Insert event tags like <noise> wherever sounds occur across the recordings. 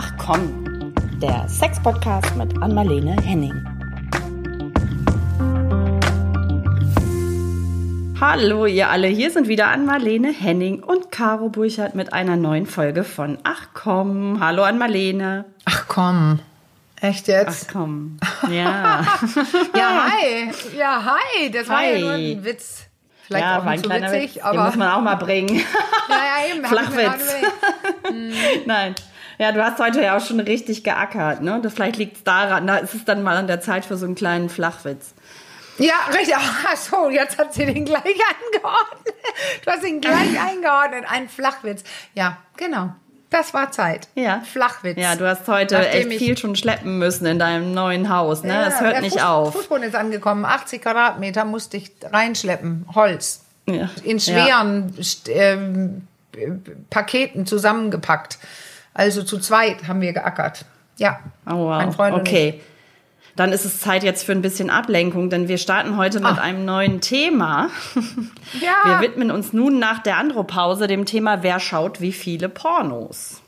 Ach komm, der Sex-Podcast mit Anmalene Henning. Hallo ihr alle, hier sind wieder Anmalene Henning und Caro Burchardt mit einer neuen Folge von Ach komm. Hallo Anmalene. Ach komm. Echt jetzt? Ach komm. <laughs> Ja. ja, hi. Ja, hi. Das war Hi. ja nur ein Witz. Vielleicht ja, auch war ein kleiner witzig, Witz. aber. Den muss man auch mal bringen. <laughs> ja, ja, eben. Flachwitz. überlegt. <laughs> Nein. Ja, du hast heute ja auch schon richtig geackert, ne? Das vielleicht liegt es daran, da ist es dann mal an der Zeit für so einen kleinen Flachwitz. Ja, richtig. Ach so, jetzt hat sie den gleich <laughs> angeordnet. Du hast ihn gleich <laughs> eingeordnet. Ein Flachwitz. Ja, genau. Das war Zeit. Ja. Flachwitz. Ja, du hast heute Nachdem echt viel schon schleppen müssen in deinem neuen Haus, ne? Es hört der nicht Fuß- auf. Fußboden ist angekommen. 80 Quadratmeter musste ich reinschleppen. Holz. Ja. In schweren ähm, äh, Paketen zusammengepackt. Also zu zweit haben wir geackert. Ja. Oh, wow. Mein Freund und ich. okay. Dann ist es Zeit jetzt für ein bisschen Ablenkung, denn wir starten heute mit Ah. einem neuen Thema. <laughs> Ja. Wir widmen uns nun nach der Andropause dem Thema Wer schaut wie viele Pornos?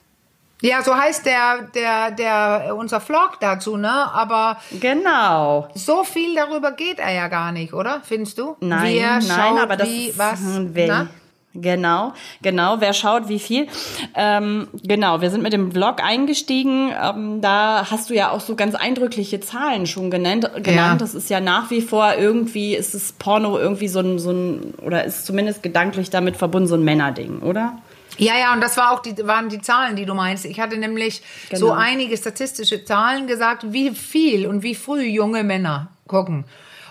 Ja, so heißt der, der, der, unser Vlog dazu, ne? Aber Genau. so viel darüber geht er ja gar nicht, oder? Findest du? Nein, Wer nein, aber das wie, was? hm, wer? Genau, genau. Wer schaut, wie viel? Ähm, genau, wir sind mit dem Vlog eingestiegen. Ähm, da hast du ja auch so ganz eindrückliche Zahlen schon genannt. genannt. Ja. Das ist ja nach wie vor irgendwie, ist es Porno irgendwie so ein, so ein, oder ist zumindest gedanklich damit verbunden, so ein Männerding, oder? Ja, ja, und das war auch die, waren die Zahlen, die du meinst. Ich hatte nämlich Genau. so einige statistische Zahlen gesagt, wie viel und wie früh junge Männer gucken.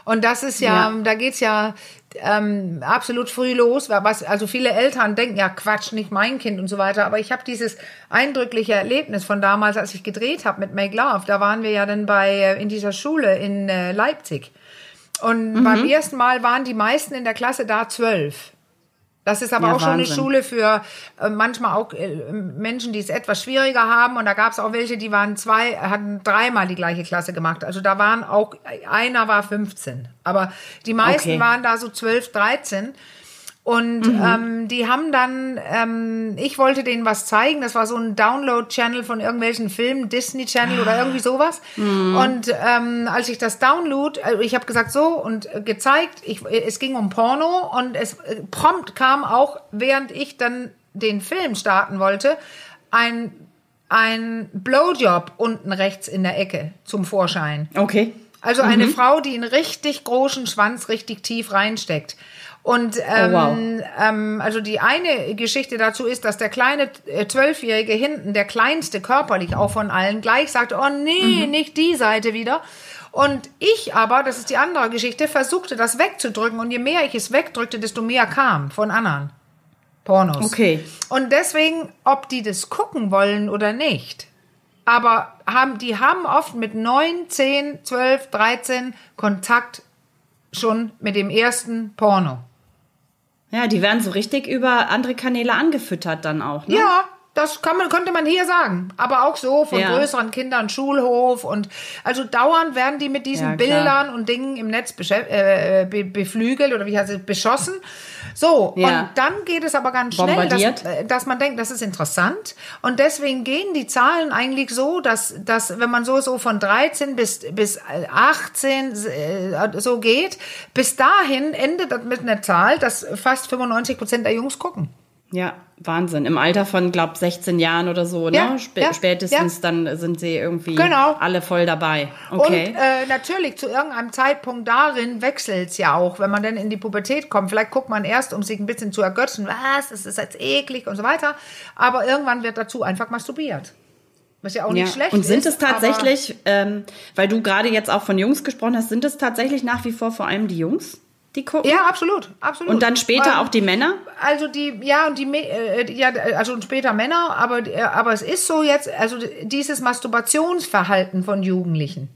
Und das ist ja, Ja. da geht's ja ähm, absolut früh los. Was, also viele Eltern denken, ja Quatsch, nicht mein Kind und so weiter. Aber ich habe dieses eindrückliche Erlebnis von damals, als ich gedreht habe mit Make Love. Da waren wir ja dann bei äh, in dieser Schule in äh, Leipzig. Und Mhm. beim ersten Mal waren die meisten in der Klasse da zwölf. Das ist aber Ja, auch schon eine Wahnsinn. Schule für äh, manchmal auch äh, Menschen, die es etwas schwieriger haben. Und da gab es auch welche, die waren zwei, hatten dreimal die gleiche Klasse gemacht. Also da waren auch, einer war 15. Aber die meisten Okay. waren da so 12, 13. Und ähm, die haben dann, ähm, ich wollte denen was zeigen. Das war so ein Download-Channel von irgendwelchen Filmen, Disney Channel oder irgendwie sowas. Und ähm, als ich das Download, also ich habe gesagt so und äh, gezeigt, ich, es ging um Porno und es äh, prompt kam auch, während ich dann den Film starten wollte, ein ein Blowjob unten rechts in der Ecke zum Vorschein. Okay. Also eine Frau, die einen richtig großen Schwanz richtig tief reinsteckt. Und ähm, wow. ähm, also die eine Geschichte dazu ist, dass der kleine äh, Zwölfjährige hinten, der kleinste körperlich auch von allen, gleich sagte, oh nee, nicht die Seite wieder. Und ich aber, das ist die andere Geschichte, versuchte das wegzudrücken. Und je mehr ich es wegdrückte, desto mehr kam von anderen Pornos. Okay. Und deswegen, ob die das gucken wollen oder nicht, aber haben, die haben oft mit 9, 10, 12, 13 Kontakt schon mit dem ersten Porno. Ja, die werden so richtig über andere Kanäle angefüttert dann auch, ne? Ja, das kann man, könnte man hier sagen. Aber auch so von Ja. größeren Kindern, Schulhof und also dauernd werden die mit diesen Ja. Bildern und Dingen im Netz äh, be beflügelt oder wie heißt es, beschossen. So, Ja. und dann geht es aber ganz schnell, dass, äh, dass man denkt, das ist interessant. Und deswegen gehen die Zahlen eigentlich so, dass, dass wenn man so, so von 13 bis, bis 18 äh, so geht, bis dahin endet das mit einer Zahl, dass fast 95 Prozent der Jungs gucken. Ja, Wahnsinn. Im Alter von, glaub, 16 Jahren oder so, Ja, ne? Spä ja, spätestens dann sind sie irgendwie Genau. alle voll dabei. Okay. Und äh, natürlich zu irgendeinem Zeitpunkt darin wechselt es ja auch, wenn man dann in die Pubertät kommt. Vielleicht guckt man erst, um sich ein bisschen zu ergötzen, was, das ist jetzt eklig und so weiter. Aber irgendwann wird dazu einfach masturbiert. Was ja auch nicht schlecht Und sind ist. es tatsächlich, ähm, weil du gerade jetzt auch von Jungs gesprochen hast, sind es tatsächlich nach wie vor vor allem die Jungs, die gucken? Ja, absolut, absolut. Und dann später Ähm, auch die Männer? Also die, ja, und die, äh, ja, also später Männer, aber, äh, aber es ist so jetzt, also dieses Masturbationsverhalten von Jugendlichen.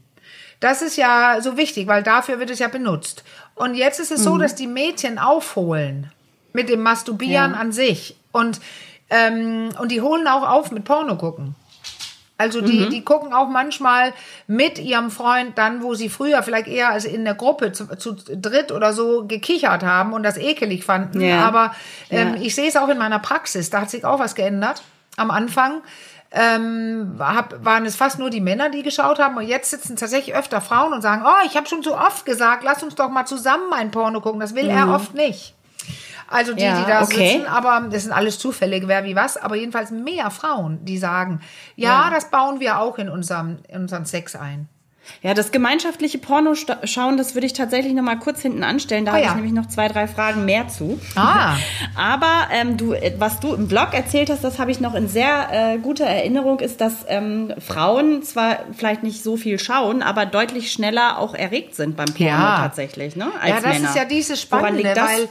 Das ist ja so wichtig, weil dafür wird es ja benutzt. Und jetzt ist es Mhm. so, dass die Mädchen aufholen mit dem Masturbieren Ja. an sich. Und, ähm, und die holen auch auf mit Porno gucken. Also die, Mhm. die gucken auch manchmal mit ihrem Freund dann, wo sie früher vielleicht eher als in der Gruppe zu, zu dritt oder so gekichert haben und das ekelig fanden. Ja. Aber ähm, Ja. ich sehe es auch in meiner Praxis, da hat sich auch was geändert. am Anfang ähm, hab, waren es fast nur die Männer, die geschaut haben. Und jetzt sitzen tatsächlich öfter Frauen und sagen, oh, ich habe schon so oft gesagt, lass uns doch mal zusammen ein Porno gucken. Das will er oft nicht. Also die, Ja, die da okay. sitzen, aber das sind alles zufällig, wer wie was, aber jedenfalls mehr Frauen, die sagen, ja, Ja. das bauen wir auch in unserem, in unseren Sex ein. Ja, das gemeinschaftliche Pornoschauen, das würde ich tatsächlich noch mal kurz hinten anstellen. Da Oh habe ja. ich nämlich noch zwei, drei Fragen mehr zu. Ah. <laughs> Aber ähm, du, äh, was du im Blog erzählt hast, das habe ich noch in sehr äh, guter Erinnerung, ist, dass ähm, Frauen zwar vielleicht nicht so viel schauen, aber deutlich schneller auch erregt sind beim Porno Ja. tatsächlich, ne? Als ja, das Männer. ist ja dieses Spannende, weil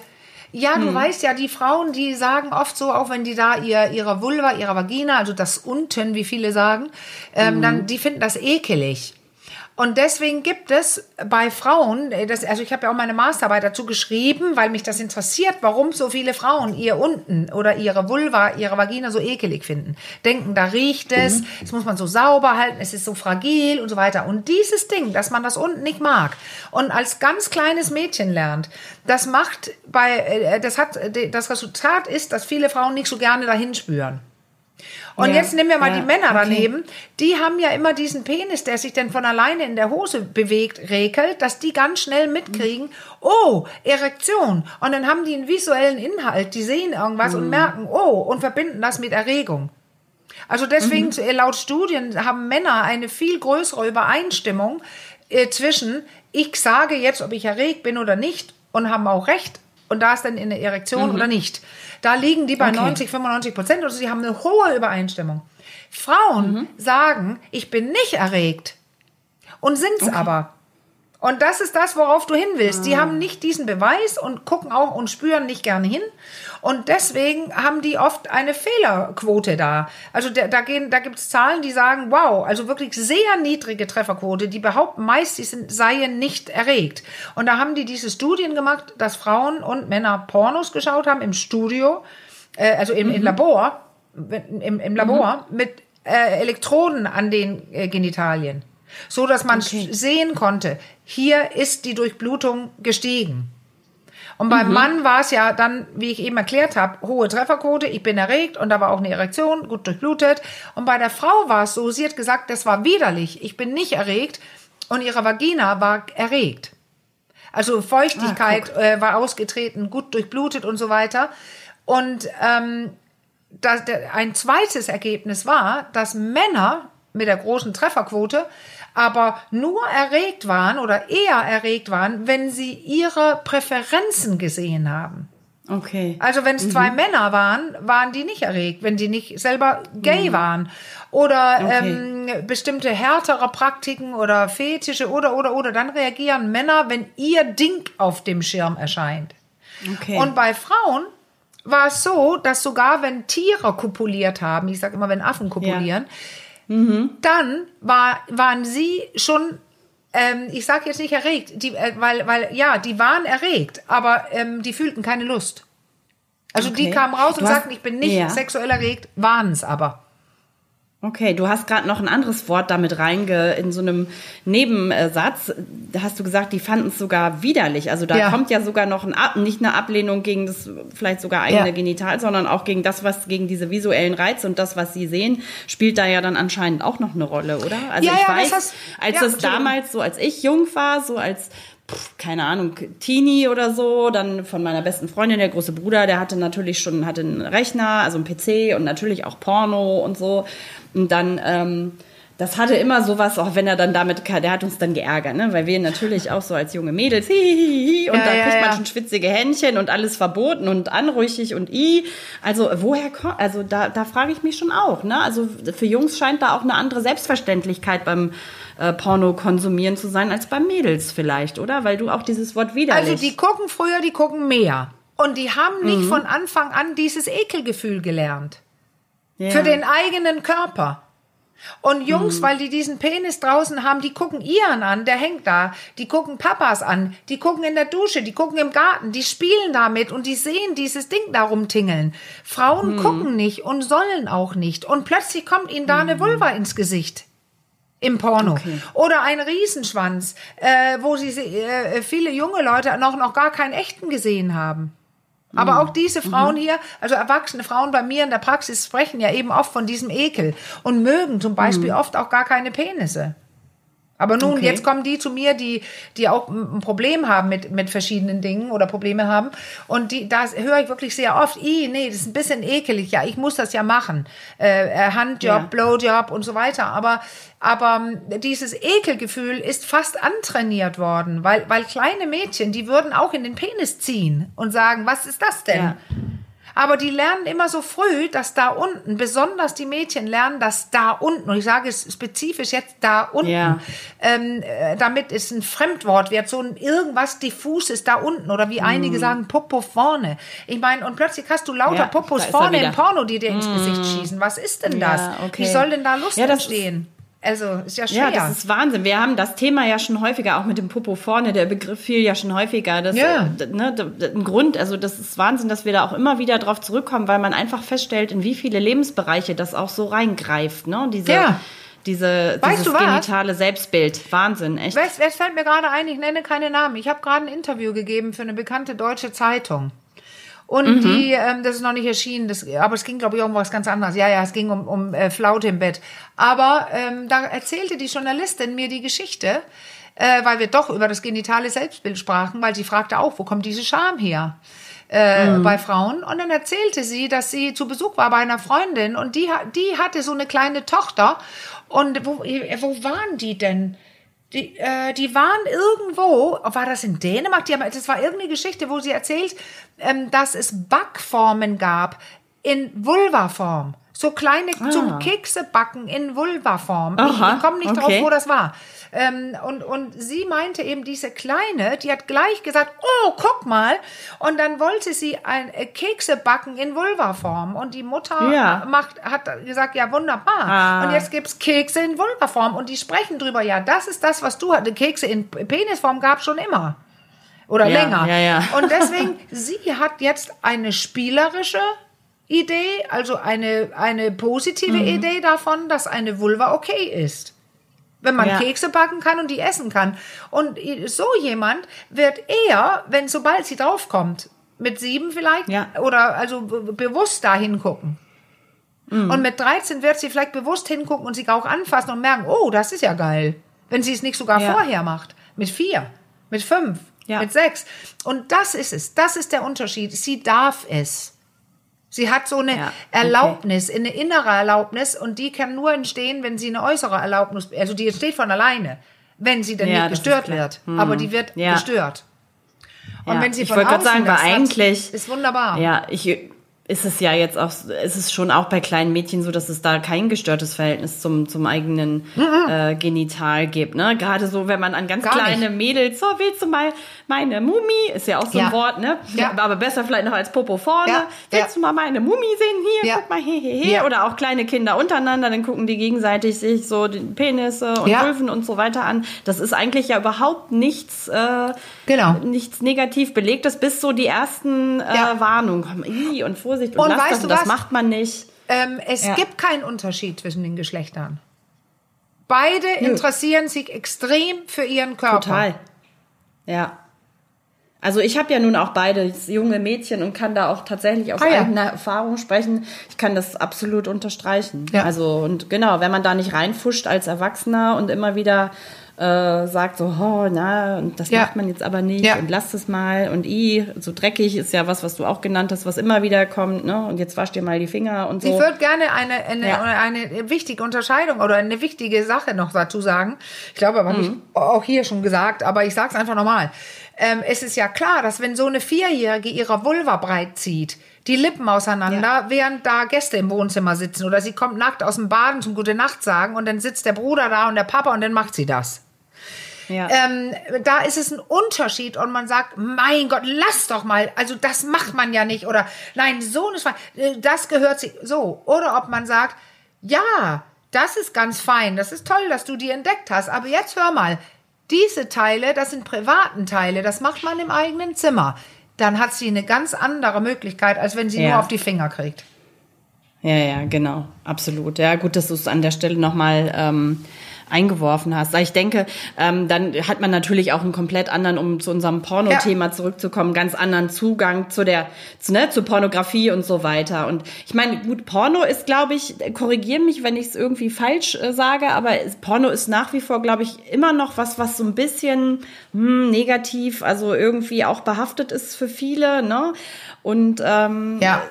ja, du weißt ja, die Frauen, die sagen oft so, auch wenn die da ihr, ihre Vulva, ihre Vagina, also das unten, wie viele sagen, ähm, dann die finden das ekelig. Und deswegen gibt es bei Frauen, äh, das, also ich habe ja auch meine Masterarbeit dazu geschrieben, weil mich das interessiert, warum so viele Frauen ihr unten oder ihre Vulva, ihre Vagina so ekelig finden. Denken, da riecht es, das muss man so sauber halten, es ist so fragil und so weiter. Und dieses Ding, dass man das unten nicht mag und als ganz kleines Mädchen lernt, das macht bei, äh, das hat, das Resultat ist, dass viele Frauen nicht so gerne dahin spüren. Und Ja, jetzt nehmen wir mal ja, die Männer okay. daneben. Die haben ja immer diesen Penis, der sich dann von alleine in der Hose bewegt, regelt, dass die ganz schnell mitkriegen, oh, Erektion. Und dann haben die einen visuellen Inhalt, die sehen irgendwas Mhm. und merken, oh, und verbinden das mit Erregung. Also deswegen, Mhm. laut Studien, haben Männer eine viel größere Übereinstimmung äh, zwischen, ich sage jetzt, ob ich erregt bin oder nicht, und haben auch recht, und da ist dann eine Erektion oder nicht. Da liegen die bei Mhm. Okay. 90, 95 Prozent, also sie haben eine hohe Übereinstimmung. Frauen Mhm. sagen, ich bin nicht erregt und sind's aber. Und das ist das, worauf du hin willst. Ah. Die haben nicht diesen Beweis und gucken auch und spüren nicht gerne hin. Und deswegen haben die oft eine Fehlerquote da. Also da, da, gehen, da gibt es Zahlen, die sagen, wow, also wirklich sehr niedrige Trefferquote. Die behaupten meist, sie sind, seien nicht erregt. Und da haben die diese Studien gemacht, dass Frauen und Männer Pornos geschaut haben im Studio, äh, also im, im Labor, im, im Labor mit äh, Elektroden an den äh, Genitalien so dass man Okay. sehen konnte, hier ist die Durchblutung gestiegen. Und beim Mann war es ja dann, wie ich eben erklärt habe, hohe Trefferquote, ich bin erregt und da war auch eine Erektion, gut durchblutet. Und bei der Frau war es so, sie hat gesagt, das war widerlich, ich bin nicht erregt und ihre Vagina war erregt. Also Feuchtigkeit äh, war ausgetreten, gut durchblutet und so weiter. Und ähm, das, der, ein zweites Ergebnis war, dass Männer mit der großen Trefferquote aber nur erregt waren oder eher erregt waren, wenn sie ihre Präferenzen gesehen haben. Okay. Also wenn es zwei Mhm. Männer waren, waren die nicht erregt, wenn die nicht selber gay waren. Oder Mhm. Okay. ähm, bestimmte härtere Praktiken oder Fetische oder oder oder, dann reagieren Männer, wenn ihr Ding auf dem Schirm erscheint. Okay. Und bei Frauen war es so, dass sogar wenn Tiere kopuliert haben, ich sage immer, wenn Affen kopulieren, dann war, waren sie schon, ähm, ich sage jetzt nicht erregt, die, äh, weil, weil ja, die waren erregt, aber ähm, die fühlten keine Lust. Also die Okay. kamen raus Du und sagten, ich bin nicht Ja. sexuell erregt, waren es aber. Okay, du hast gerade noch ein anderes Wort damit reinge in so einem Nebensatz. Da hast du gesagt, die fanden es sogar widerlich. Also da Ja. kommt ja sogar noch ein Ab nicht eine Ablehnung gegen das vielleicht sogar eigene Ja. Genital, sondern auch gegen das, was gegen diese visuellen Reize und das, was sie sehen, spielt da ja dann anscheinend auch noch eine Rolle, oder? Also Ja, ich weiß, hast- als das damals so, als ich jung war, so als keine Ahnung, Teenie oder so, dann von meiner besten Freundin, der große Bruder, der hatte natürlich schon, hatte einen Rechner, also einen PC und natürlich auch Porno und so. Und dann, ähm, das hatte immer sowas, auch wenn er dann damit, der hat uns dann geärgert, ne? weil wir natürlich auch so als junge Mädels, hi, hi, hi, und Ja, da ja, kriegt man ja. schon schwitzige Händchen und alles verboten und anrüchig und i. Also woher kommt, also da, da frage ich mich schon auch, ne? Also für Jungs scheint da auch eine andere Selbstverständlichkeit beim äh, Porno konsumieren zu sein als bei Mädels vielleicht, oder? Weil du auch dieses Wort widerlich. Also die gucken früher, die gucken mehr. Und die haben Mhm. nicht von Anfang an dieses Ekelgefühl gelernt. ja. für den eigenen Körper. Und Jungs, Mhm. weil die diesen Penis draußen haben, die gucken ihren an, der hängt da. Die gucken Papas an, die gucken in der Dusche, die gucken im Garten, die spielen damit und die sehen dieses Ding da rumtingeln. Frauen Mhm. gucken nicht und sollen auch nicht. Und plötzlich kommt ihnen da eine Vulva ins Gesicht. Im Porno. Mhm. Okay. Oder ein Riesenschwanz, äh, wo sie äh, viele junge Leute noch, noch gar keinen echten gesehen haben. Aber auch diese Frauen hier, also erwachsene Frauen bei mir in der Praxis sprechen ja eben oft von diesem Ekel und mögen zum Beispiel oft auch gar keine Penisse. Aber nun, Okay. jetzt kommen die zu mir, die, die auch ein Problem haben mit, mit verschiedenen Dingen oder Probleme haben. Und die, das höre ich wirklich sehr oft. I, nee, das ist ein bisschen ekelig. Ja, ich muss das ja machen. Äh, äh, Handjob, Ja. Blowjob und so weiter. Aber, aber ähm, dieses Ekelgefühl ist fast antrainiert worden, weil, weil kleine Mädchen, die würden auch in den Penis ziehen und sagen, was ist das denn? Ja. Aber die lernen immer so früh, dass da unten, besonders die Mädchen lernen, dass da unten, und ich sage es spezifisch jetzt da unten, Ja. ähm, äh, damit es ein Fremdwort wird, so ein irgendwas diffuses da unten oder wie einige sagen, Popo vorne. Ich meine, und plötzlich hast du lauter Ja, Popos ist vorne im. Porno, die dir ins Gesicht schießen. Was ist denn das? Ja, okay. Wie soll denn da Lust Ja, entstehen? Also, ist ja schwer. Ja, das ist Wahnsinn. Wir haben das Thema ja schon häufiger, auch mit dem Popo vorne, der Begriff fiel ja schon häufiger. Das, Ja. äh, ne, ein Grund, also das ist Wahnsinn, dass wir da auch immer wieder drauf zurückkommen, weil man einfach feststellt, in wie viele Lebensbereiche das auch so reingreift. Ne? Diese, Ja. diese, Weißt dieses genitale Selbstbild. Wahnsinn, echt. Weißt, es fällt mir gerade ein, ich nenne keine Namen. Ich habe gerade ein Interview gegeben für eine bekannte deutsche Zeitung. Und die, ähm, das ist noch nicht erschienen, das, aber es ging, glaube ich, um was ganz anderes. Ja, ja, es ging um, um äh, Flaute im Bett. Aber ähm, da erzählte die Journalistin mir die Geschichte, äh, weil wir doch über das genitale Selbstbild sprachen, weil sie fragte auch, wo kommt diese Scham her? äh, bei Frauen. Und dann erzählte sie, dass sie zu Besuch war bei einer Freundin und die, die hatte so eine kleine Tochter. Und wo, wo waren die denn? Die, äh, die waren irgendwo, war das in Dänemark? Die haben, das war irgendeine Geschichte, wo sie erzählt, ähm, dass es Backformen gab in Vulvaform. So kleine zum Keksebacken in Vulvaform. Ich, ich komme nicht drauf, okay. wo das war. Ähm, und, und sie meinte eben, diese Kleine, die hat gleich gesagt, oh, guck mal. Und dann wollte sie ein äh, Kekse backen in Vulvaform. Und die Mutter Ja. macht, hat gesagt, ja, wunderbar. Ah. Und jetzt gibt's Kekse in Vulvaform. Und die sprechen drüber, ja, das ist das, was du hatte. Kekse in Penisform gab schon immer. Oder Ja, länger. ja, ja. Und <laughs> deswegen, sie hat jetzt eine spielerische Idee, also eine, eine positive Mhm. Idee davon, dass eine Vulva okay ist. Wenn man Ja. Kekse backen kann und die essen kann. Und so jemand wird eher, wenn sobald sie draufkommt, mit sieben vielleicht, Ja. oder also be- bewusst da hingucken. Mhm. Und mit 13 wird sie vielleicht bewusst hingucken und sich auch anfassen und merken, oh, das ist ja geil. Wenn sie es nicht sogar Ja. vorher macht. Mit vier, mit fünf, mit sechs. Und das ist es. Das ist der Unterschied. Sie darf es. Sie hat so eine Ja, okay. Erlaubnis, eine innere Erlaubnis und die kann nur entstehen, wenn sie eine äußere Erlaubnis, also die entsteht von alleine, wenn sie dann Ja, nicht gestört wird. Aber die wird Ja. gestört. Und wenn sie ich von wollte außen sagen, hat, eigentlich- ist wunderbar. Ja, ich ist es ja jetzt auch, ist es schon auch bei kleinen Mädchen so, dass es da kein gestörtes Verhältnis zum, zum eigenen äh, Genital gibt. Ne? Gerade so, wenn man an ganz Gar kleine Mädels, so willst du mal meine Mumi, ist ja auch so Ja. ein Wort, ne? Ja. Aber besser vielleicht noch als Popo vorne. Ja, Willst du mal meine Mumi sehen? Hier, Ja. guck mal, he, he, he. Oder auch kleine Kinder untereinander, dann gucken die gegenseitig sich so die Penisse und. Vulven und so weiter an. Das ist eigentlich ja überhaupt nichts, äh, Genau. nichts negativ belegtes, bis so die ersten äh. Warnungen kommen. Ih, und Vorsicht und, Und weißt das, du das was? macht man nicht. Ähm, es Ja. gibt keinen Unterschied zwischen den Geschlechtern. Beide interessieren sich extrem für ihren Körper. Total. Ja. Also ich habe ja nun auch beide junge Mädchen und kann da auch tatsächlich aus Ah ja. eigener Erfahrung sprechen. Ich kann das absolut unterstreichen. Ja. Also und genau, wenn man da nicht reinfuscht als Erwachsener und immer wieder äh, sagt so, oh, na, und das Ja. macht man jetzt aber nicht Ja. und lass es mal und i, so dreckig ist ja was, was du auch genannt hast, was immer wieder kommt, ne? Und jetzt wasch dir mal die Finger und so. Ich würde gerne eine, eine, Ja. eine wichtige Unterscheidung oder eine wichtige Sache noch dazu sagen. Ich glaube, habe ich Mhm. auch hier schon gesagt, aber ich sage es einfach nochmal. Ähm, es ist ja klar, dass wenn so eine Vierjährige ihre Vulva breit zieht, die Lippen auseinander, während da Gäste im Wohnzimmer sitzen oder sie kommt nackt aus dem Baden zum Gute Nacht sagen und dann sitzt der Bruder da und der Papa und dann macht sie das. Ja. Ähm, da ist es ein Unterschied und man sagt, mein Gott, lass doch mal, also das macht man ja nicht oder nein, so eine Schwein, äh, das gehört sich so. Oder ob man sagt, ja, das ist ganz fein, das ist toll, dass du die entdeckt hast, aber jetzt hör mal, diese Teile, das sind privaten Teile, das macht man im eigenen Zimmer. Dann hat sie eine ganz andere Möglichkeit, als wenn sie Ja. nur auf die Finger kriegt. Ja, ja, genau, absolut. Ja, gut, dass du es an der Stelle nochmal ähm, eingeworfen hast. Ich denke, ähm, dann hat man natürlich auch einen komplett anderen, um zu unserem Porno-Thema ja. zurückzukommen, ganz anderen Zugang zu der, zu, ne, zur Pornografie und so weiter. Und ich meine, gut, Porno ist, glaube ich, korrigiere mich, wenn ich es irgendwie falsch äh, sage, aber Porno ist nach wie vor, glaube ich, immer noch was, was so ein bisschen hm, negativ, also irgendwie auch behaftet ist für viele, ne? Und ähm, ja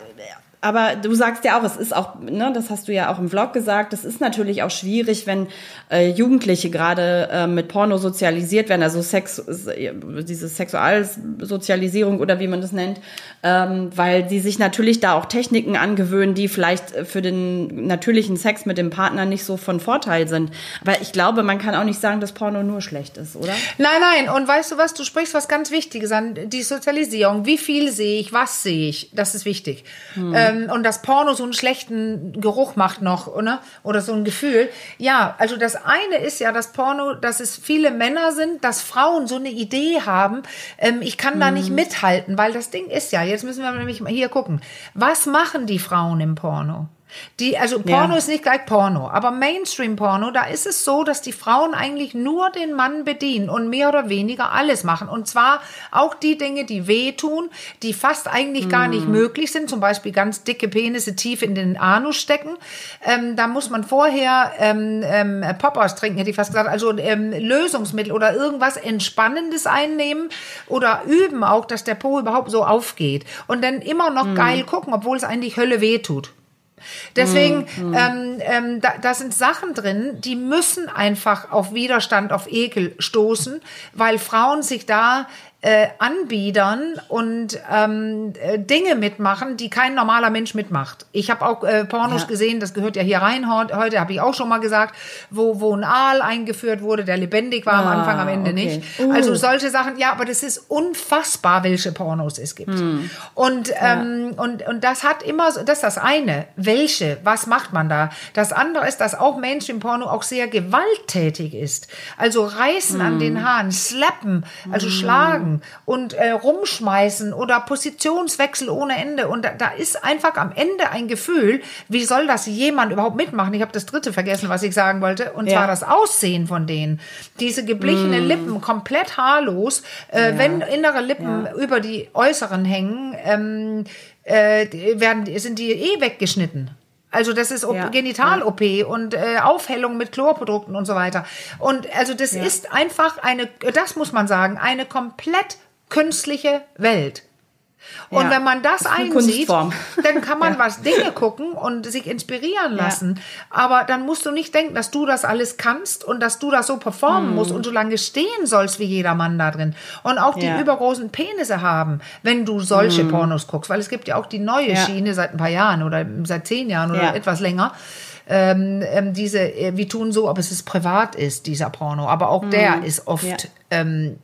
aber du sagst ja auch, es ist auch, ne, das hast du ja auch im Vlog gesagt, es ist natürlich auch schwierig, wenn äh, Jugendliche gerade äh, mit Porno sozialisiert werden, also Sex, diese Sexualsozialisierung oder wie man das nennt, ähm, weil sie sich natürlich da auch Techniken angewöhnen, die vielleicht für den natürlichen Sex mit dem Partner nicht so von Vorteil sind. Aber ich glaube, man kann auch nicht sagen, dass Porno nur schlecht ist, oder? Nein, nein. Und weißt du was, du sprichst was ganz Wichtiges an, die Sozialisierung. Wie viel sehe ich, was sehe ich? Das ist wichtig. Hm. Ähm, ähm, und das Porno so einen schlechten Geruch macht noch, oder? Oder so ein Gefühl. Ja, also das eine ist ja das Porno, dass es viele Männer sind, dass Frauen so eine Idee haben, ähm, ich kann da nicht mhm. mithalten, weil das Ding ist ja, jetzt müssen wir nämlich hier gucken, was machen die Frauen im Porno? Die, also Porno ja. ist nicht gleich Porno, aber Mainstream-Porno, da ist es so, dass die Frauen eigentlich nur den Mann bedienen und mehr oder weniger alles machen. Und zwar auch die Dinge, die wehtun, die fast eigentlich mm. gar nicht mhm. möglich sind, zum Beispiel ganz dicke Penisse tief in den Anus stecken. Ähm, da muss man vorher ähm, ähm, Poppers trinken, hätte ich fast gesagt, also ähm, Lösungsmittel oder irgendwas Entspannendes einnehmen oder üben auch, dass der Po überhaupt so aufgeht. Und dann immer noch mm. geil gucken, obwohl es eigentlich Hölle wehtut. Deswegen, mm, Ähm, ähm, da, da sind Sachen drin, die müssen einfach auf Widerstand, auf Ekel stoßen, weil Frauen sich da äh, anbiedern und ähm, äh, Dinge mitmachen, die kein normaler Mensch mitmacht. Ich habe auch äh, Pornos ja. gesehen, das gehört ja hier rein heute, habe ich auch schon mal gesagt, wo, wo ein Aal eingeführt wurde, der lebendig war ah, am Anfang, am Ende okay. nicht. Uh. Also solche Sachen, ja, aber das ist unfassbar, welche Pornos es gibt. Hm. Und, ähm, ja. und, und das hat immer, das ist das eine, welche, was macht man da? Das andere ist, dass auch Mainstream-Porno auch sehr gewalttätig ist. Also reißen hm. an den Haaren, slappen, also hm. schlagen und äh, rumschmeißen oder Positionswechsel ohne Ende. Und da, da ist einfach am Ende ein Gefühl, wie soll das jemand überhaupt mitmachen? Ich habe das dritte vergessen, was ich sagen wollte. Und ja. zwar das Aussehen von denen. Diese geblichene mm. Lippen, komplett haarlos. Äh, ja. Wenn innere Lippen ja. über die äußeren hängen, ähm, äh, werden, sind die eh weggeschnitten. Also das ist ja, Genital-OP ja. und äh, Aufhellung mit Chlorprodukten und so weiter. Und also das ja. ist einfach eine, das muss man sagen, eine komplett künstliche Welt. Und ja, wenn man das, einsieht, dann kann man <laughs> ja. was Dinge gucken und sich inspirieren lassen. Ja. Aber dann musst du nicht denken, dass du das alles kannst und dass du das so performen mm. musst und so lange stehen sollst wie jeder Mann da drin. Und auch die übergroßen Penisse haben, wenn du solche mm. Pornos guckst. Weil es gibt ja auch die neue Schiene seit ein paar Jahren oder seit zehn Jahren oder etwas länger. Ähm, ähm, diese, äh, wir tun so, ob es ist privat ist, dieser Porno. Aber auch mm. der ist oft ähm,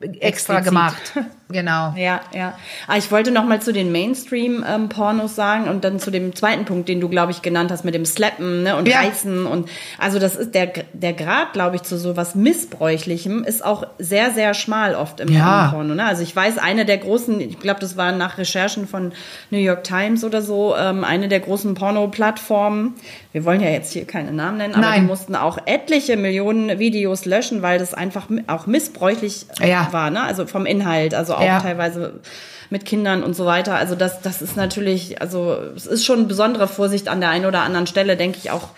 extra Explizit. gemacht. <laughs> Genau. Ja, ja. Aber ah, ich wollte noch mal zu den Mainstream-Pornos sagen und dann zu dem zweiten Punkt, den du, glaube ich, genannt hast mit dem Slappen ne, und ja. Reißen. Und also das ist der, der Grad, glaube ich, zu sowas Missbräuchlichem ist auch sehr, sehr schmal oft im ja. Porno. Ne? Also ich weiß, eine der großen, ich glaube, das war nach Recherchen von New York Times oder so, ähm, eine der großen Porno-Plattformen. Wir wollen ja jetzt hier keine Namen nennen, aber Nein. die mussten auch etliche Millionen Videos löschen, weil das einfach auch missbräuchlich ja. war, ne? Also vom Inhalt. Also auch ja. teilweise mit Kindern und so weiter. Also das, das ist natürlich, also es ist schon besondere Vorsicht an der einen oder anderen Stelle, denke ich, auch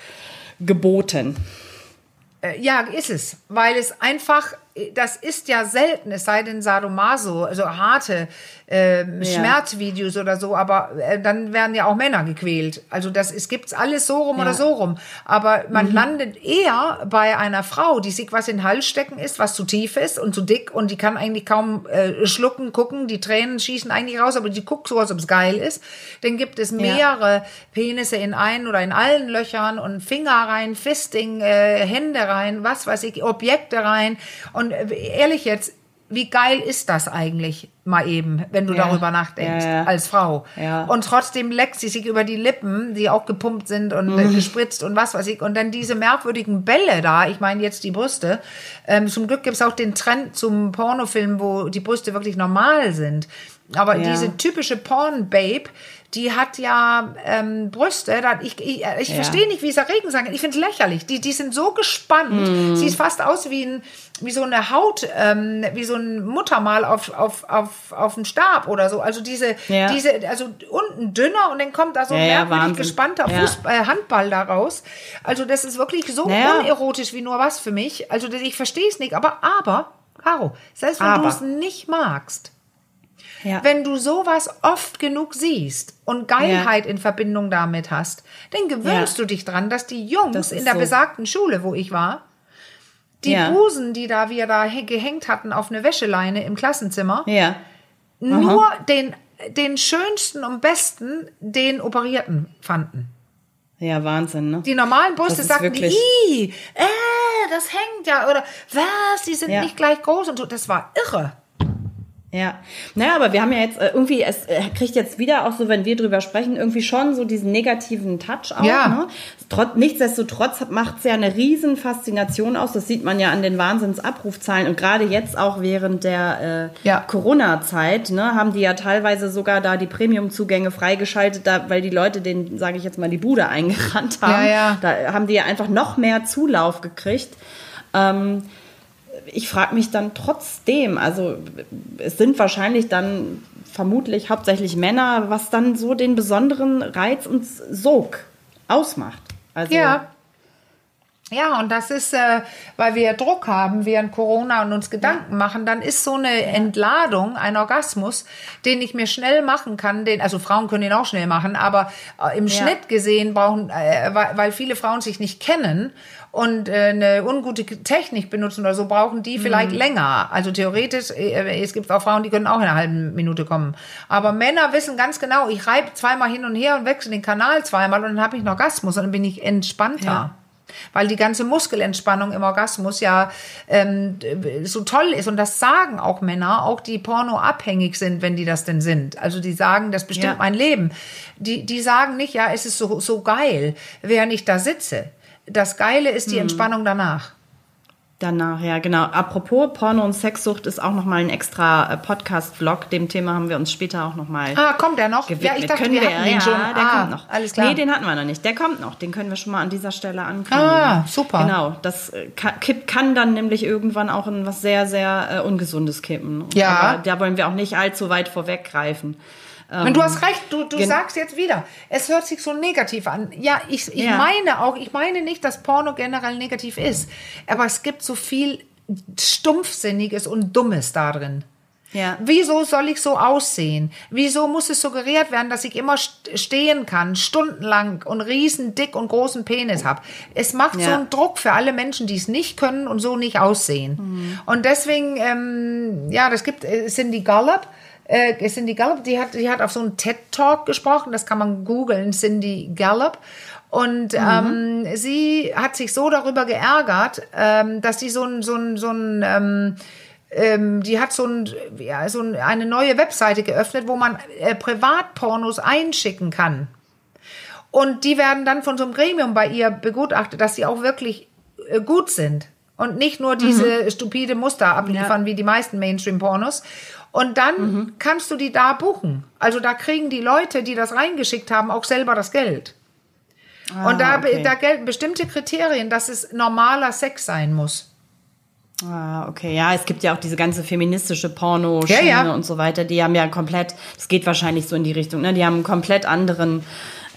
geboten. Äh, ja, ist es, weil es einfach, das ist ja selten, es sei denn Sadomaso, also harte äh, ja. Schmerzvideos oder so, aber äh, dann werden ja auch Männer gequält. Also das es gibt's alles so rum ja. oder so rum, aber man mhm. landet eher bei einer Frau, die sich was in den Hals stecken ist, was zu tief ist und zu dick und die kann eigentlich kaum äh, schlucken, gucken, die Tränen schießen eigentlich raus, aber die guckt so, als ob es geil ist. Dann gibt es mehrere ja. Penisse in einen oder in allen Löchern und Finger rein, Fisting, äh, Hände rein, was weiß ich, Objekte rein und äh, ehrlich jetzt wie geil ist das eigentlich mal eben, wenn du ja, darüber nachdenkst, ja, ja. als Frau. Und trotzdem leckt sie sich über die Lippen, die auch gepumpt sind und mhm. gespritzt und was weiß ich. Und dann diese merkwürdigen Bälle da, ich meine jetzt die Brüste. Ähm, zum Glück gibt es auch den Trend zum Pornofilm, wo die Brüste wirklich normal sind. Aber diese typische Porn-Babe, die hat ja ähm, Brüste. Da, ich ich, ich Ja. verstehe nicht, wie es dagegen sagen kann. Ich finde es lächerlich. Die, die sind so gespannt. Hm. Sieht fast aus wie, ein, wie so eine Haut, ähm, wie so ein Muttermal auf, auf, auf, auf dem Stab oder so. Also diese, Ja. diese, also unten dünner und dann kommt da so ein Ja, merkwürdig gespannter Ja. Fuß, äh, Handball da raus. Also das ist wirklich so unerotisch wie nur was für mich. Also ich verstehe es nicht. Aber, aber, Caro, selbst wenn du es nicht magst, Ja. wenn du sowas oft genug siehst und Geilheit in Verbindung damit hast, dann gewöhnst Ja. du dich dran, dass die Jungs Das in der so. besagten Schule, wo ich war, die Ja. Busen, die da wir da hä- gehängt hatten auf eine Wäscheleine im Klassenzimmer, ja. nur den, den schönsten und besten, den Operierten fanden. Ja, Wahnsinn, ne? Die normalen Brüste sagten die, "Ih, äh, das hängt ja, oder was, die sind Ja. nicht gleich groß und so. Das war irre. Ja, naja, aber wir haben ja jetzt äh, irgendwie, es äh, kriegt jetzt wieder auch so, wenn wir drüber sprechen, irgendwie schon so diesen negativen Touch auch. Ja. Ne? Trotz, nichtsdestotrotz macht es ja eine riesen Faszination aus. Das sieht man ja an den Wahnsinnsabrufzahlen und gerade jetzt auch während der äh, Ja. Corona-Zeit ne, haben die ja teilweise sogar da die Premium-Zugänge freigeschaltet, da, weil die Leute den, sage ich jetzt mal, die Bude eingerannt haben. Ja, ja. Da haben die ja einfach noch mehr Zulauf gekriegt. Ähm, ich frage mich dann trotzdem, also es sind wahrscheinlich dann vermutlich hauptsächlich Männer, was dann so den besonderen Reiz und Sog ausmacht. Also, Ja. Ja, und das ist, äh, weil wir Druck haben während Corona und uns Gedanken machen, dann ist so eine Entladung, ein Orgasmus, den ich mir schnell machen kann, den, also Frauen können ihn auch schnell machen, aber äh, im Ja. Schnitt gesehen brauchen, äh, weil, viele Frauen sich nicht kennen und äh, eine ungute Technik benutzen oder so, brauchen die vielleicht länger. Also theoretisch, äh, es gibt auch Frauen, die können auch in einer halben Minute kommen. Aber Männer wissen ganz genau, ich reibe zweimal hin und her und wechsle den Kanal zweimal und dann habe ich einen Orgasmus und dann bin ich entspannter. Ja. Weil die ganze Muskelentspannung im Orgasmus ja ähm, so toll ist. Und das sagen auch Männer, auch die pornoabhängig sind, wenn die das denn sind. Also die sagen, das bestimmt Ja. mein Leben. Die, die sagen nicht, ja, es ist so, so geil, während ich da sitze. Das Geile ist Mhm. die Entspannung danach. Danach, ja, genau. Apropos Porno und Sexsucht ist auch nochmal ein extra äh, Podcast-Vlog. Dem Thema haben wir uns später auch nochmal Ah, kommt der noch? gewidmet. Ja, ich dachte, können wir hatten den ja, schon. der ah, kommt noch. Alles klar. Nee, den hatten wir noch nicht. Der kommt noch. Den können wir schon mal an dieser Stelle ankündigen. Ah, super. Genau. Das äh, kann, kann dann nämlich irgendwann auch in was sehr, sehr äh, Ungesundes kippen. Ja. Aber da wollen wir auch nicht allzu weit vorweggreifen. Und du hast recht, du, du gen- sagst jetzt wieder, es hört sich so negativ an. Ja, ich, ich Ja. meine auch, ich meine nicht, dass Porno generell negativ ist, aber es gibt so viel Stumpfsinniges und Dummes da drin. Ja. Wieso soll ich so aussehen? Wieso muss es suggeriert werden, dass ich immer st- stehen kann, stundenlang und riesen dick und großen Penis habe? Es macht so Ja. einen Druck für alle Menschen, die es nicht können und so nicht aussehen. Mhm. Und deswegen, ähm, ja, das gibt äh, Cindy Gallup. Äh, Cindy Gallup, die hat, die hat auf so einen TED-Talk gesprochen, das kann man googeln, Cindy Gallup. Und ähm, sie hat sich so darüber geärgert, ähm, dass sie so ein, so ein, so ein ähm, ähm, die hat so, ein, ja, so ein, eine neue Webseite geöffnet, wo man äh, Privatpornos einschicken kann. Und die werden dann von so einem Gremium bei ihr begutachtet, dass sie auch wirklich äh, gut sind. Und nicht nur diese stupide Muster abliefern wie die meisten Mainstream-Pornos. Und dann kannst du die da buchen. Also da kriegen die Leute, die das reingeschickt haben, auch selber das Geld. und da, Ah, okay. da gelten bestimmte Kriterien, dass es normaler Sex sein muss. Ah, okay. Ja, es gibt ja auch diese ganze feministische porno Ja, ja. und so weiter. Die haben ja komplett, das geht wahrscheinlich so in die Richtung, ne? Die haben einen komplett anderen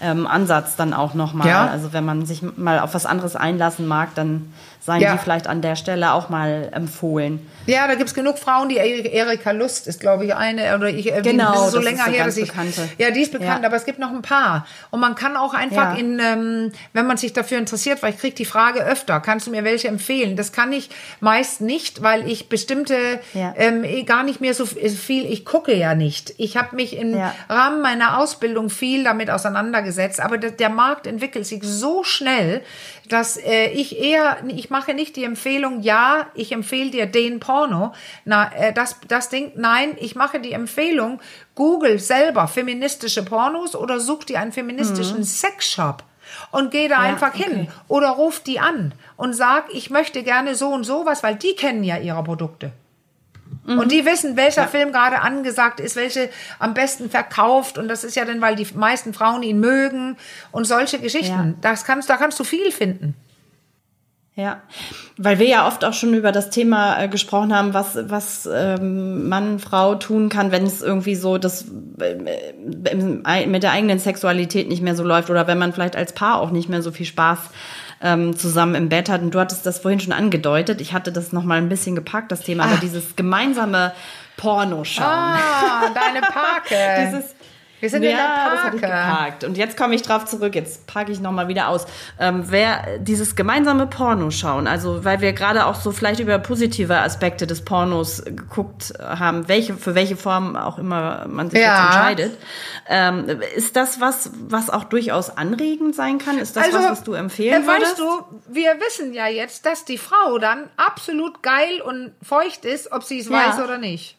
ähm, Ansatz dann auch nochmal. Ja. Also wenn man sich mal auf was anderes einlassen mag, dann seien Ja. die vielleicht an der Stelle auch mal empfohlen. Ja, da gibt's genug Frauen, die Erika Lust ist, glaube ich, eine oder ich äh, die- Genau, das ist so das länger ist her, dass ich bekannte. ja, die ist bekannt, Ja. aber es gibt noch ein paar und man kann auch einfach in, ähm, wenn man sich dafür interessiert, weil ich krieg die Frage öfter, kannst du mir welche empfehlen? Das kann ich meist nicht, weil ich bestimmte ähm, eh gar nicht mehr so viel, ich gucke ja nicht. Ich habe mich im. Rahmen meiner Ausbildung viel damit auseinandergesetzt, aber der, Markt entwickelt sich so schnell, dass äh, ich eher, ich mache nicht die Empfehlung, ja, ich empfehle dir den Porno, na, äh, das, das Ding, nein, ich mache die Empfehlung, google selber feministische Pornos oder such dir einen feministischen Sexshop. Und geh da einfach hin okay. oder ruf die an und sag, ich möchte gerne so und so was, weil die kennen ja ihre Produkte. Und die wissen, welcher ja. Film gerade angesagt ist, welche am besten verkauft. Und das ist ja dann, weil die meisten Frauen ihn mögen und solche Geschichten. Ja. Das kannst, da kannst du viel finden. Ja, weil wir ja oft auch schon über das Thema äh, gesprochen haben, was, was ähm, Mann, Frau tun kann, wenn es irgendwie so das äh, mit der eigenen Sexualität nicht mehr so läuft oder wenn man vielleicht als Paar auch nicht mehr so viel Spaß ähm, zusammen im Bett hat. Und du hattest das vorhin schon angedeutet. Ich hatte das noch mal ein bisschen gepackt, das Thema, ah. aber dieses gemeinsame Porno schauen. Ah, deine Parke. <laughs> dieses wir sind ja, in der Parke. geparkt. Und jetzt komme ich drauf zurück. Jetzt parke ich nochmal wieder aus. Ähm, wer dieses gemeinsame Porno schauen, also weil wir gerade auch so vielleicht über positive Aspekte des Pornos geguckt haben, welche für welche Form auch immer man sich ja. jetzt entscheidet, ähm, ist das was, was auch durchaus anregend sein kann? Ist das also, was, was du empfehlen äh, würdest? Weißt du, wir wissen ja jetzt, dass die Frau dann absolut geil und feucht ist, ob sie es ja. weiß oder nicht.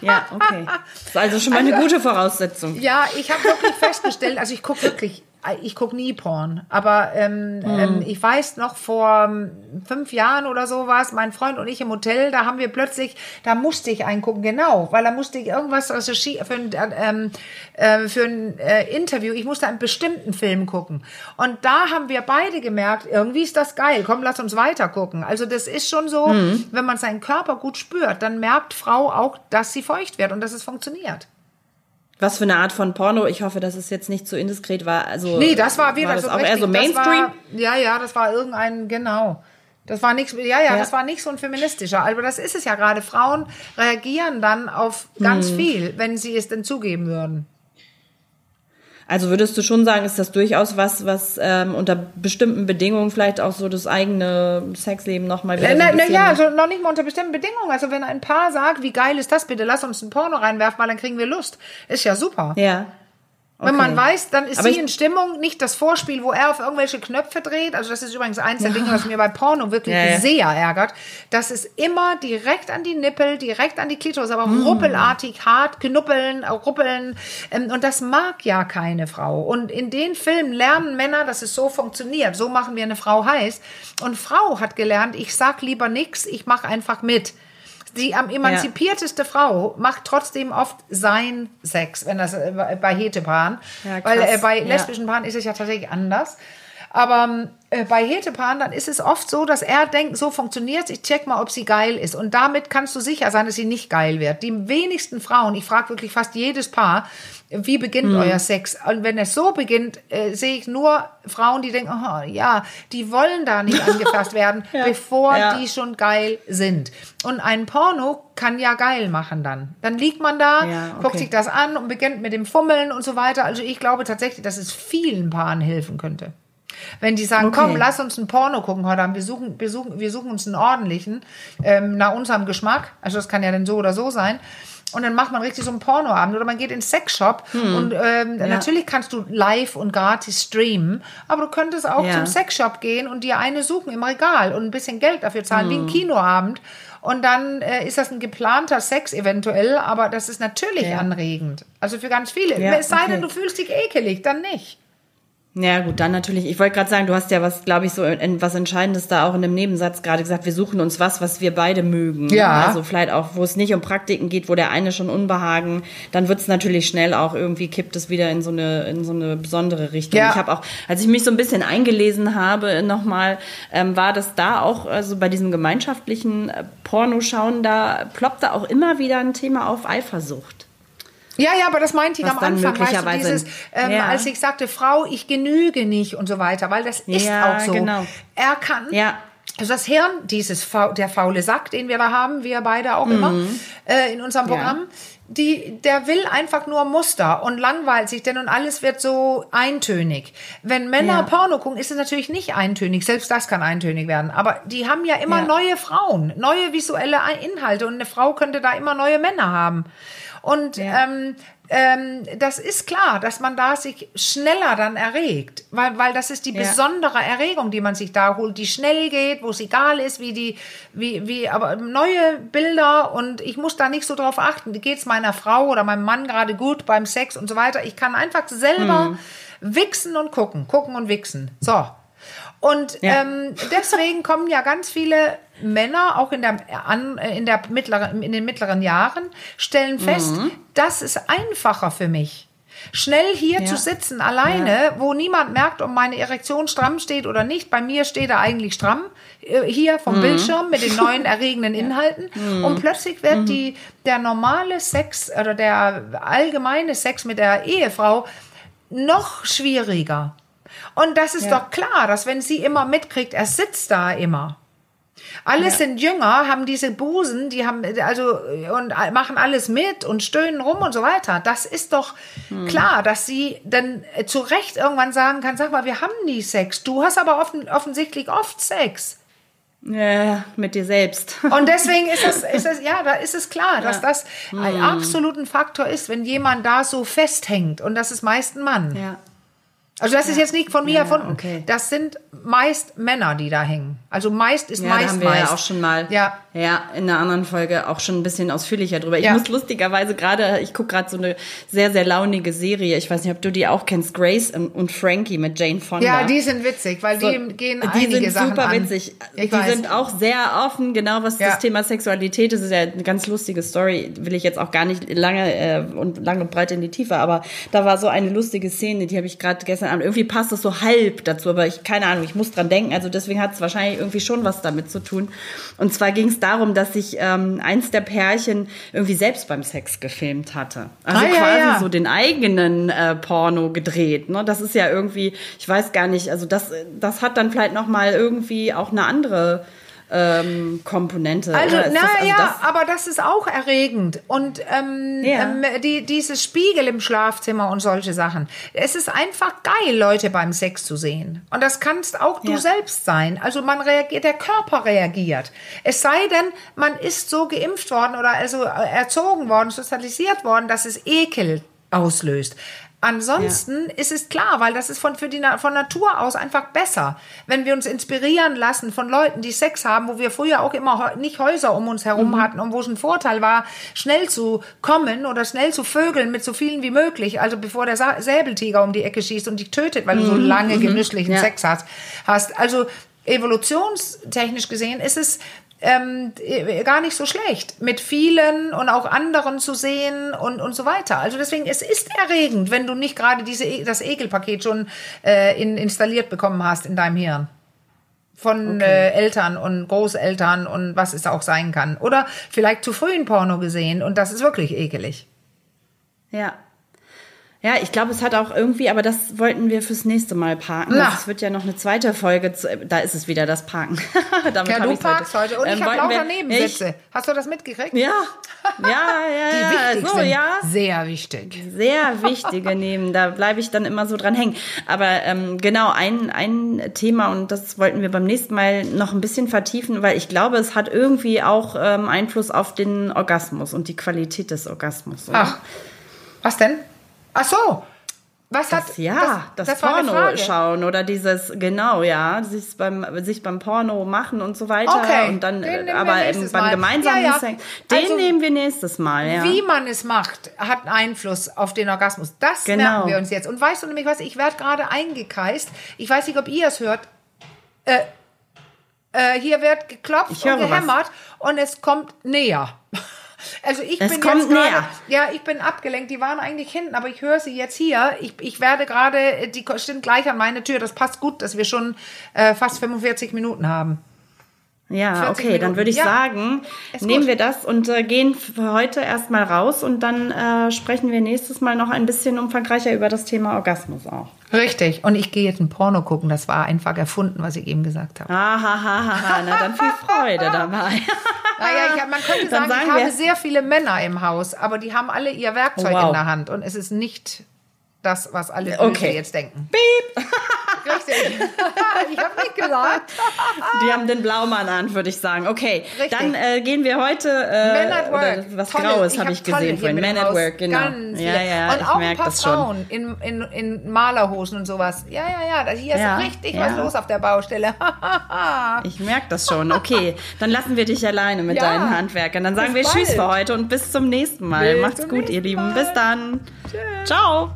Ja, okay. Das ist also schon mal eine also, gute Voraussetzung. Ja, ich habe wirklich festgestellt, also ich gucke wirklich ich gucke nie Porn, aber ähm, mhm. ähm, ich weiß noch vor ähm, fünf Jahren oder so war es, mein Freund und ich im Hotel, da haben wir plötzlich, da musste ich eingucken, genau, weil da musste ich irgendwas recherchieren für ein, ähm, äh, für ein äh, Interview, ich musste einen bestimmten Film gucken und da haben wir beide gemerkt, irgendwie ist das geil, komm, lass uns weiter gucken. Also das ist schon so, mhm. wenn man seinen Körper gut spürt, dann merkt Frau auch, dass sie feucht wird und dass es funktioniert. Was für eine Art von Porno? Ich hoffe, dass es jetzt nicht zu indiskret war. Also, nee, das war wieder war das so auch richtig, eher so Mainstream. War, ja, ja, das war irgendein, genau. Das war nichts, ja, ja, ja, das war nicht so ein feministischer. Aber das ist es ja gerade. Frauen reagieren dann auf ganz hm. viel, wenn sie es denn zugeben würden. Also würdest du schon sagen, ist das durchaus was, was ähm, unter bestimmten Bedingungen vielleicht auch so das eigene Sexleben nochmal wieder. Na, so na, ja, also noch nicht mal unter bestimmten Bedingungen. Also wenn ein Paar sagt, wie geil ist das bitte, lass uns ein Porno reinwerfen, weil dann kriegen wir Lust. Ist ja super. Ja. Okay. Wenn man weiß, dann ist Aber sie in Stimmung, nicht das Vorspiel, wo er auf irgendwelche Knöpfe dreht. Also das ist übrigens eins der Dinge, was mir bei Porno wirklich ja, ja. sehr ärgert. Das ist immer direkt an die Nippel, direkt an die Klitoris, aber mm. ruppelartig hart, knuppeln, ruppeln. Ähm, und das mag ja keine Frau. Und in den Filmen lernen Männer, dass es so funktioniert. So machen wir eine Frau heiß. Und Frau hat gelernt, ich sag lieber nichts, ich mache einfach mit die am emanzipierteste ja. Frau macht trotzdem oft sein Sex, wenn das äh, bei Hetepaaren. Ja, Weil äh, bei lesbischen Paaren ist es ja tatsächlich anders. Aber äh, bei Hetepaaren, dann ist es oft so, dass er denkt, so funktioniert ich check mal, ob sie geil ist. Und damit kannst du sicher sein, dass sie nicht geil wird. Die wenigsten Frauen, ich frage wirklich fast jedes Paar, wie beginnt hm. euer Sex? Und wenn es so beginnt, äh, sehe ich nur Frauen, die denken, oh, ja, die wollen da nicht <laughs> angefasst werden, ja. bevor ja. die schon geil sind. Und ein Porno kann ja geil machen dann. Dann liegt man da, ja, okay. guckt sich das an und beginnt mit dem Fummeln und so weiter. Also ich glaube tatsächlich, dass es vielen Paaren helfen könnte. Wenn die sagen, okay. komm, lass uns ein Porno gucken heute Abend, wir suchen, wir suchen, wir suchen uns einen ordentlichen, ähm, nach unserem Geschmack, also das kann ja dann so oder so sein, und dann macht man richtig so einen Pornoabend oder man geht in Sexshop hm. und ähm, ja. natürlich kannst du live und gratis streamen, aber du könntest auch ja. zum Sexshop gehen und dir eine suchen im Regal und ein bisschen Geld dafür zahlen, hm. wie ein hm. Kinoabend. Und dann äh, ist das ein geplanter Sex eventuell, aber das ist natürlich ja. anregend. Also für ganz viele. es sei denn, du fühlst dich ekelig, dann nicht. Ja, gut, dann natürlich. Ich wollte gerade sagen, du hast ja was, glaube ich, so was Entscheidendes da auch in dem Nebensatz gerade gesagt. Wir suchen uns was, was wir beide mögen. Ja. Also vielleicht auch, wo es nicht um Praktiken geht, wo der eine schon Unbehagen, dann wird es natürlich schnell auch irgendwie kippt es wieder in so eine in so eine besondere Richtung. Ja. Ich habe auch, als ich mich so ein bisschen eingelesen habe, nochmal, ähm, war das da auch, also bei diesem gemeinschaftlichen äh, Pornoschauen, da ploppte auch immer wieder ein Thema auf Eifersucht. Ja, ja, aber das meinte ich am Anfang, weißt du, dieses, ähm, ja. als ich sagte, Frau, ich genüge nicht und so weiter, weil das ist ja, auch so. Genau. Er kann, ja. also das Hirn, dieses der faule Sack, den wir da haben, wir beide auch mhm. immer äh, in unserem Programm, ja. die, der will einfach nur Muster und langweilt sich, denn und alles wird so eintönig. Wenn Männer ja. Porno gucken, ist es natürlich nicht eintönig, selbst das kann eintönig werden, aber die haben ja immer neue Frauen, neue visuelle Inhalte und eine Frau könnte da immer neue Männer haben. Und ja. ähm, ähm, das ist klar, dass man da sich schneller dann erregt, weil, weil das ist die ja. besondere Erregung, die man sich da holt, die schnell geht, wo es egal ist, wie die, wie, wie, aber neue Bilder und ich muss da nicht so drauf achten, geht es meiner Frau oder meinem Mann gerade gut beim Sex und so weiter. Ich kann einfach selber hm. wichsen und gucken, gucken und wichsen. So. Und Ja. ähm, deswegen kommen ja ganz viele Männer, auch in, der, an, äh, in, der mittleren, in den mittleren Jahren, stellen fest, Mhm. das ist einfacher für mich. Schnell hier Ja. zu sitzen, alleine, wo niemand merkt, ob meine Erektion stramm steht oder nicht. Bei mir steht er eigentlich stramm, äh, hier Mhm. vom Bildschirm mit den neuen erregenden <laughs> Inhalten. Und plötzlich wird Mhm. die, der normale Sex oder der allgemeine Sex mit der Ehefrau noch schwieriger. Und das ist Ja. doch klar, dass wenn sie immer mitkriegt, er sitzt da immer. Alle Ja. sind jünger, haben diese Busen, die haben also und machen alles mit und stöhnen rum und so weiter. Das ist doch Hm. klar, dass sie dann zu Recht irgendwann sagen kann, sag mal, wir haben nie Sex. Du hast aber offen, offensichtlich oft Sex. Ja, mit dir selbst. Und deswegen ist es, <laughs> ist es, ja, da ist es klar, dass das Hm. ein absoluten Faktor ist, wenn jemand da so festhängt. Und das ist meist ein Mann. Ja. Also das ist jetzt nicht von mir Ja, erfunden. okay. Das sind meist Männer, die da hängen. Also meist ist Ja, da meist haben wir meist. ja auch schon mal Ja. ja, in einer anderen Folge auch schon ein bisschen ausführlicher drüber. Ich Ja. muss lustigerweise gerade, ich gucke gerade so eine sehr, sehr launige Serie. Ich weiß nicht, ob du die auch kennst, Grace und, Frankie mit Jane Fonda. Ja, die sind witzig, weil So, die gehen die einige sind Sachen super an. witzig. Ich die weiß. sind auch sehr offen, genau was das Thema Sexualität ist. ist ja eine ganz lustige Story. Will ich jetzt auch gar nicht lange äh, und lang und breit in die Tiefe. Aber da war so eine lustige Szene, die habe ich gerade gestern Abend. Irgendwie passt das so halb dazu, aber ich keine Ahnung. Ich muss dran denken. Also deswegen hat es wahrscheinlich irgendwie schon was damit zu tun. Und zwar ging es darum, dass sich ähm, eins der Pärchen irgendwie selbst beim Sex gefilmt hatte. Also Ah, ja, quasi ja. so den eigenen äh, Porno gedreht. Ne? Das ist ja irgendwie, ich weiß gar nicht, also das, das hat dann vielleicht noch mal irgendwie auch eine andere ähm, Komponente. Also, oder ist das- naja, aber das ist auch erregend. Und ähm, Ja. ähm, die, dieses Spiegel im Schlafzimmer und solche Sachen. Es ist einfach geil, Leute beim Sex zu sehen. Und das kannst auch du Ja. selbst sein. Also man reagiert, der Körper reagiert. Es sei denn, man ist so geimpft worden oder also erzogen worden, sozialisiert worden, dass es Ekel auslöst. Ansonsten ist es klar, weil das ist von, für die, von Natur aus einfach besser. Wenn wir uns inspirieren lassen von Leuten, die Sex haben, wo wir früher auch immer nicht Häuser um uns herum hatten und wo es ein Vorteil war, schnell zu kommen oder schnell zu vögeln mit so vielen wie möglich, also bevor der Sa Säbeltiger um die Ecke schießt und dich tötet, weil du so lange genüsslichen Ja. Sex hast, hast. Also evolutionstechnisch gesehen ist es ähm, äh, gar nicht so schlecht, mit vielen und auch anderen zu sehen und, und so weiter. Also deswegen, es ist erregend, wenn du nicht gerade diese, E- das Ekelpaket schon äh, in, installiert bekommen hast in deinem Hirn. Von äh, Eltern und Großeltern und was es auch sein kann. Oder vielleicht zu früh ein Porno gesehen und das ist wirklich ekelig. ja. Ja, ich glaube, es hat auch irgendwie, aber das wollten wir fürs nächste Mal parken. Es wird ja noch eine zweite Folge. Zu, da ist es wieder, das Parken. <laughs> Damit Ja, du parkst heute und Ähm, ich habe lauter Nebensitze. Hast du das mitgekriegt? Ja, <laughs> ja, ja, Die ja. wichtig so, ja. Sehr wichtig. sehr wichtige <laughs> nehmen. Da bleibe ich dann immer so dran hängen. Aber ähm, genau, ein, ein Thema, und das wollten wir beim nächsten Mal noch ein bisschen vertiefen, weil ich glaube, es hat irgendwie auch ähm, Einfluss auf den Orgasmus und die Qualität des Orgasmus. oder? Ach, was denn? Ach so. Was hat Das, ja, das, war eine Porno schauen oder dieses, genau, ja, sich beim, sich beim Porno machen und so weiter. Okay, und dann, den nehmen wir aber im, beim Mal. gemeinsamen Ja, ja. Den Also, nehmen wir nächstes Mal, ja. Wie man es macht, hat Einfluss auf den Orgasmus. Das Genau. merken wir uns jetzt. Und weißt du nämlich was? Ich werde gerade eingekreist. Ich weiß nicht, ob ihr es hört. Äh, äh, hier wird geklopft und gehämmert und es kommt näher. Also ich Es bin kommt näher. ja, ich bin abgelenkt. Die waren eigentlich hinten, aber ich höre sie jetzt hier. Ich, ich werde gerade, die stimmt gleich an meine Tür. Das passt gut, dass wir schon äh, fast 45 Minuten haben. Ja, 40 okay, Minuten. dann würde ich Ja. sagen, nehmen gut. wir das und äh, gehen für heute erstmal raus und dann äh, sprechen wir nächstes Mal noch ein bisschen umfangreicher über das Thema Orgasmus auch. Richtig. Und ich gehe jetzt ein Porno gucken. Das war einfach erfunden, was ich eben gesagt habe. Ah, ha, ha, ha, ha. Na, dann viel Freude dabei. <laughs> Naja, ich, man könnte Dann sagen, ich sagen habe sehr viele Männer im Haus, aber die haben alle ihr Werkzeug wow. in der Hand und es ist nicht das, was alle Okay. Jetzt denken. Piep! <laughs> Richtig. <laughs> ich habe nicht gesagt. Die haben den Blaumann an, würde ich sagen. Okay, Richtig. dann äh, gehen wir heute äh, Men at Work. was Tolle- Graues habe hab ich tolle gesehen vorhin. Men at. Work, genau. Ganz ja, ja, und ich auch ein paar. Frauen in, in, in Malerhosen und sowas. Ja, ja, ja. Hier Ja, ist richtig ja. was los auf der Baustelle. <laughs> Ich merke das schon. Okay, dann lassen wir dich alleine mit Ja. deinen Handwerkern. Dann sagen Bis wir Tschüss bald. für heute und bis zum nächsten Mal. Bis Macht's gut, ihr Lieben. Mal. Bis dann. Ciao.